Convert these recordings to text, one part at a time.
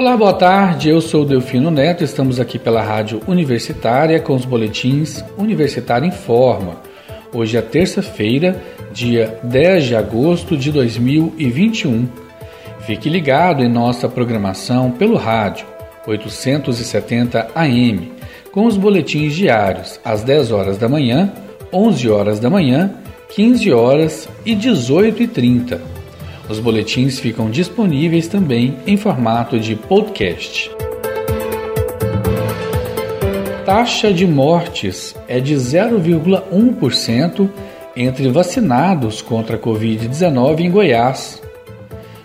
Olá, boa tarde. Eu sou Delfino Neto. Estamos aqui pela Rádio Universitária com os boletins Universitário Informa. Hoje é terça-feira, dia 10 de agosto de 2021. Fique ligado em nossa programação pelo rádio 870 AM, com os boletins diários às 10 horas da manhã, 11 horas da manhã, 15 horas e 18 e 30 os boletins ficam disponíveis também em formato de podcast. Taxa de mortes é de 0,1% entre vacinados contra a Covid-19 em Goiás.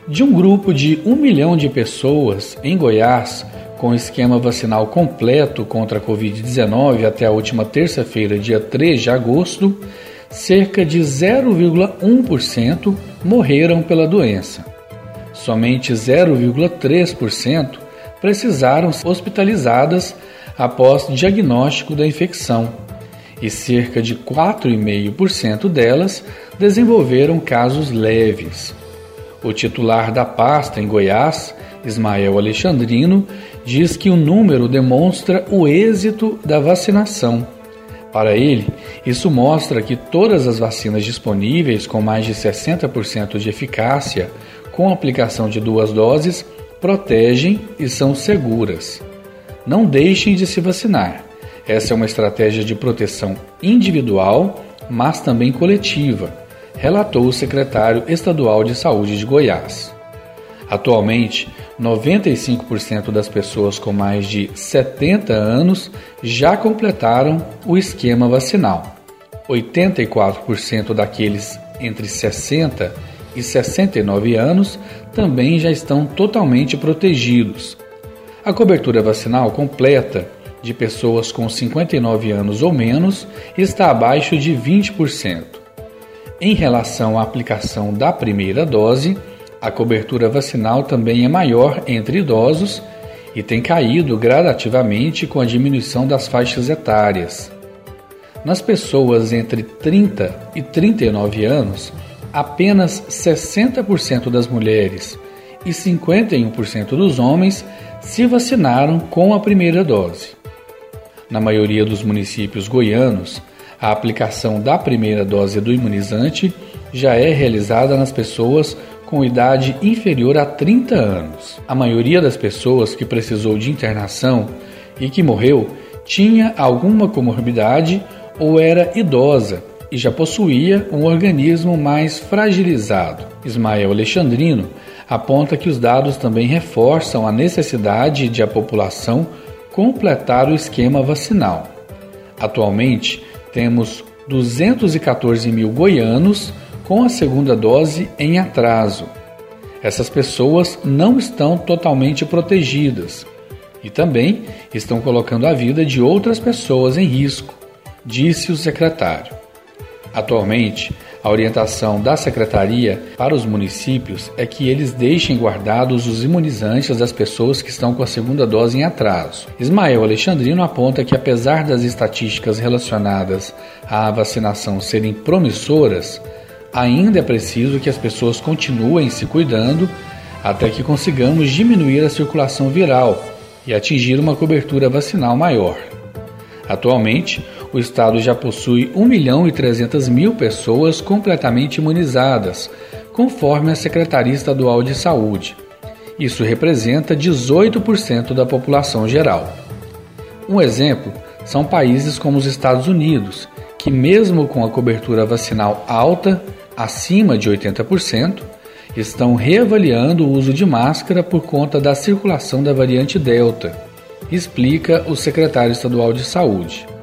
De um grupo de 1 milhão de pessoas em Goiás com esquema vacinal completo contra a Covid-19 até a última terça-feira, dia 3 de agosto, cerca de 0,1% morreram pela doença. Somente 0,3% precisaram ser hospitalizadas após diagnóstico da infecção e cerca de 4,5% delas desenvolveram casos leves. O titular da pasta em Goiás, Ismael Alexandrino, diz que o número demonstra o êxito da vacinação para ele, isso mostra que todas as vacinas disponíveis com mais de 60% de eficácia, com aplicação de duas doses, protegem e são seguras. Não deixem de se vacinar. Essa é uma estratégia de proteção individual, mas também coletiva, relatou o secretário estadual de Saúde de Goiás. Atualmente, 95% das pessoas com mais de 70 anos já completaram o esquema vacinal. 84% daqueles entre 60 e 69 anos também já estão totalmente protegidos. A cobertura vacinal completa de pessoas com 59 anos ou menos está abaixo de 20%. Em relação à aplicação da primeira dose, a cobertura vacinal também é maior entre idosos e tem caído gradativamente com a diminuição das faixas etárias. Nas pessoas entre 30 e 39 anos, apenas 60% das mulheres e 51% dos homens se vacinaram com a primeira dose. Na maioria dos municípios goianos, a aplicação da primeira dose do imunizante já é realizada nas pessoas com idade inferior a 30 anos. A maioria das pessoas que precisou de internação e que morreu tinha alguma comorbidade ou era idosa e já possuía um organismo mais fragilizado. Ismael Alexandrino aponta que os dados também reforçam a necessidade de a população completar o esquema vacinal. Atualmente, temos 214 mil goianos com a segunda dose em atraso. Essas pessoas não estão totalmente protegidas e também estão colocando a vida de outras pessoas em risco, disse o secretário. Atualmente, a orientação da secretaria para os municípios é que eles deixem guardados os imunizantes das pessoas que estão com a segunda dose em atraso. Ismael Alexandrino aponta que, apesar das estatísticas relacionadas à vacinação serem promissoras, ainda é preciso que as pessoas continuem se cuidando até que consigamos diminuir a circulação viral e atingir uma cobertura vacinal maior. Atualmente, o estado já possui 1 milhão e 300 mil pessoas completamente imunizadas, conforme a Secretaria Estadual de Saúde. Isso representa 18% da população geral. Um exemplo são países como os Estados Unidos, que, mesmo com a cobertura vacinal alta, acima de 80%, estão reavaliando o uso de máscara por conta da circulação da variante Delta, explica o secretário estadual de Saúde.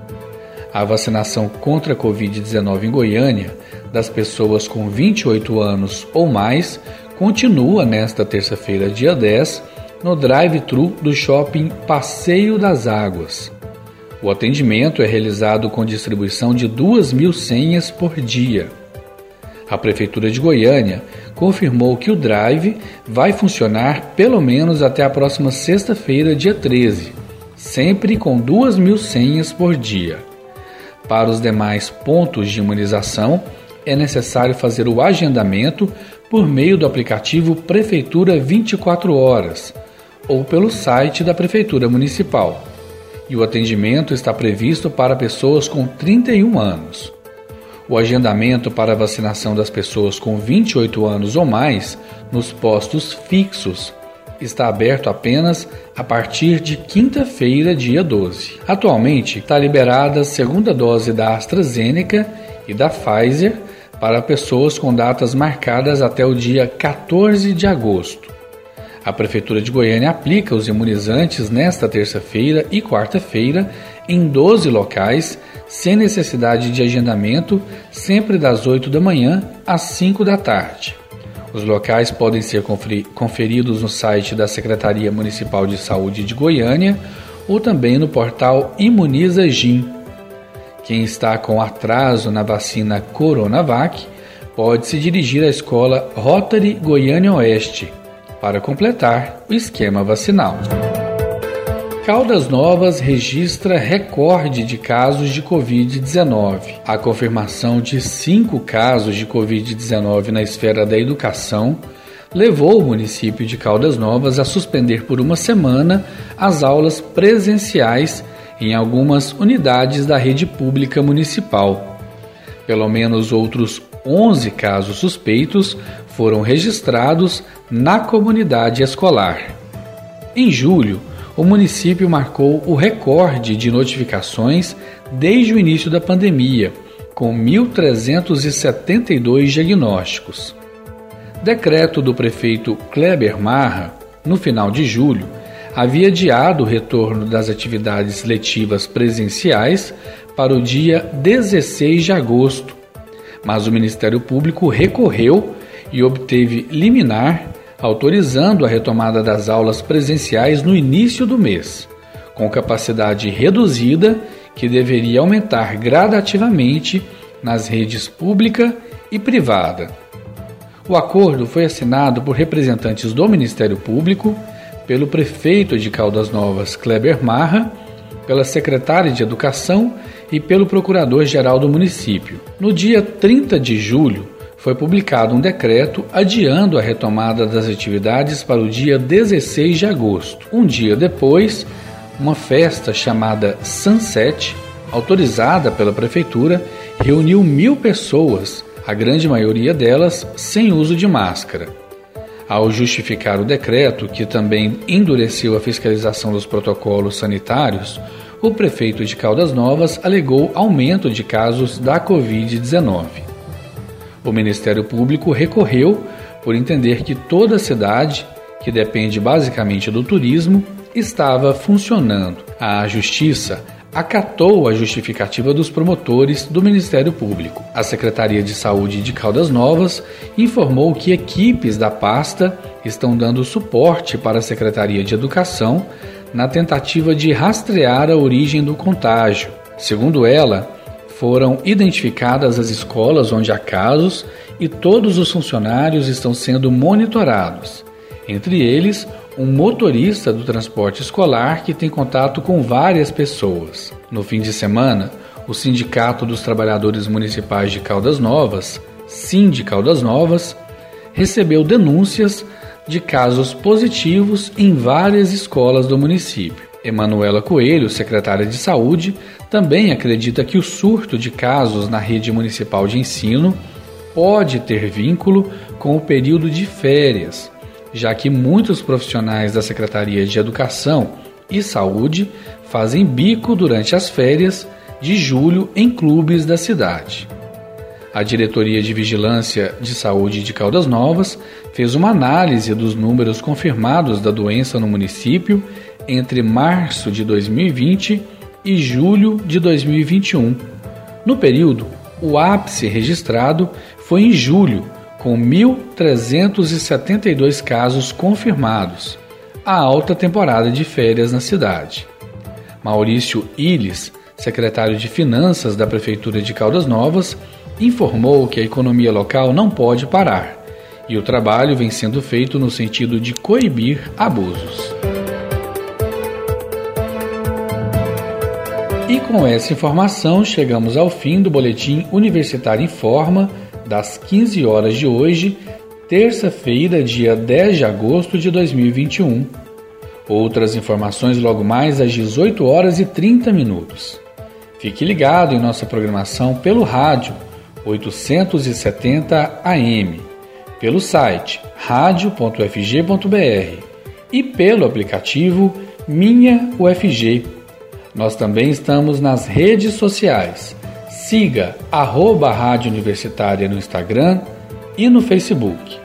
A vacinação contra a Covid-19 em Goiânia das pessoas com 28 anos ou mais continua nesta terça-feira, dia 10, no drive-thru do shopping Passeio das Águas. O atendimento é realizado com distribuição de 2 mil senhas por dia. A Prefeitura de Goiânia confirmou que o drive vai funcionar pelo menos até a próxima sexta-feira, dia 13, sempre com 2 mil senhas por dia. Para os demais pontos de imunização, é necessário fazer o agendamento por meio do aplicativo Prefeitura 24 Horas ou pelo site da Prefeitura Municipal. E o atendimento está previsto para pessoas com 31 anos. O agendamento para a vacinação das pessoas com 28 anos ou mais nos postos fixos está aberto apenas a partir de quinta-feira, dia 12. Atualmente está liberada a segunda dose da AstraZeneca e da Pfizer para pessoas com datas marcadas até o dia 14 de agosto. A Prefeitura de Goiânia aplica os imunizantes nesta terça-feira e quarta-feira em 12 locais, sem necessidade de agendamento, sempre das 8 da manhã às 5 da tarde. Os locais podem ser conferidos no site da Secretaria Municipal de Saúde de Goiânia ou também no portal Imuniza Gin. Quem está com atraso na vacina Coronavac pode se dirigir à escola Rotary Goiânia Oeste para completar o esquema vacinal. Caldas Novas registra recorde de casos de Covid-19. A confirmação de cinco casos de Covid-19 na esfera da educação levou o município de Caldas Novas a suspender por uma semana as aulas presenciais em algumas unidades da rede pública municipal. Pelo menos outros 11 casos suspeitos foram registrados na comunidade escolar. Em julho, o município marcou o recorde de notificações desde o início da pandemia, com 1.372 diagnósticos. Decreto do prefeito Kleber Marra, no final de julho, havia adiado o retorno das atividades letivas presenciais para o dia 16 de agosto, mas o Ministério Público recorreu e obteve liminar autorizando a retomada das aulas presenciais no início do mês, com capacidade reduzida que deveria aumentar gradativamente nas redes pública e privada. O acordo foi assinado por representantes do Ministério Público, pelo prefeito de Caldas Novas, Kleber Marra, pela secretária de Educação e pelo procurador-geral do município. No dia 30 de julho, foi publicado um decreto adiando a retomada das atividades para o dia 16 de agosto. Um dia depois, uma festa chamada Sunset, autorizada pela prefeitura, reuniu mil pessoas, a grande maioria delas sem uso de máscara. Ao justificar o decreto, que também endureceu a fiscalização dos protocolos sanitários, o prefeito de Caldas Novas alegou aumento de casos da Covid-19. O Ministério Público recorreu por entender que toda a cidade, que depende basicamente do turismo, estava funcionando. A Justiça acatou a justificativa dos promotores do Ministério Público. A Secretaria de Saúde de Caldas Novas informou que equipes da pasta estão dando suporte para a Secretaria de Educação na tentativa de rastrear a origem do contágio. Segundo ela, foram identificadas as escolas onde há casos e todos os funcionários estão sendo monitorados. Entre eles, um motorista do transporte escolar que tem contato com várias pessoas. No fim de semana, o Sindicato dos Trabalhadores Municipais de Caldas Novas, Sind Caldas Novas, recebeu denúncias de casos positivos em várias escolas do município. Emanuela Coelho, secretária de Saúde, também acredita que o surto de casos na rede municipal de ensino pode ter vínculo com o período de férias, já que muitos profissionais da Secretaria de Educação e Saúde fazem bico durante as férias de julho em clubes da cidade. A Diretoria de Vigilância de Saúde de Caldas Novas fez uma análise dos números confirmados da doença no município entre março de 2020 e julho de 2021. No período, o ápice registrado foi em julho, com 1.372 casos confirmados, a alta temporada de férias na cidade. Maurício Illes, secretário de Finanças da Prefeitura de Caldas Novas, informou que a economia local não pode parar e o trabalho vem sendo feito no sentido de coibir abusos. E com essa informação chegamos ao fim do Boletim Universitário em Forma das 15 horas de hoje, terça-feira, dia 10 de agosto de 2021. Outras informações logo mais às 18 horas e 30 minutos. Fique ligado em nossa programação pelo rádio 870 AM, pelo site radio.fg.br e pelo aplicativo Minha UFG. Nós também estamos nas redes sociais. Siga arroba Rádio Universitária no Instagram e no Facebook.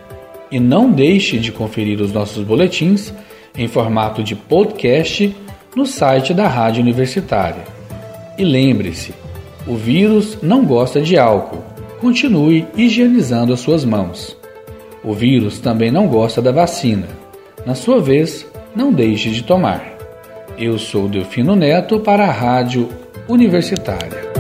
E não deixe de conferir os nossos boletins em formato de podcast no site da Rádio Universitária. E lembre-se, o vírus não gosta de álcool. Continue higienizando as suas mãos. O vírus também não gosta da vacina. Na sua vez, não deixe de tomar. Eu sou Delfino Neto para a Rádio Universitária.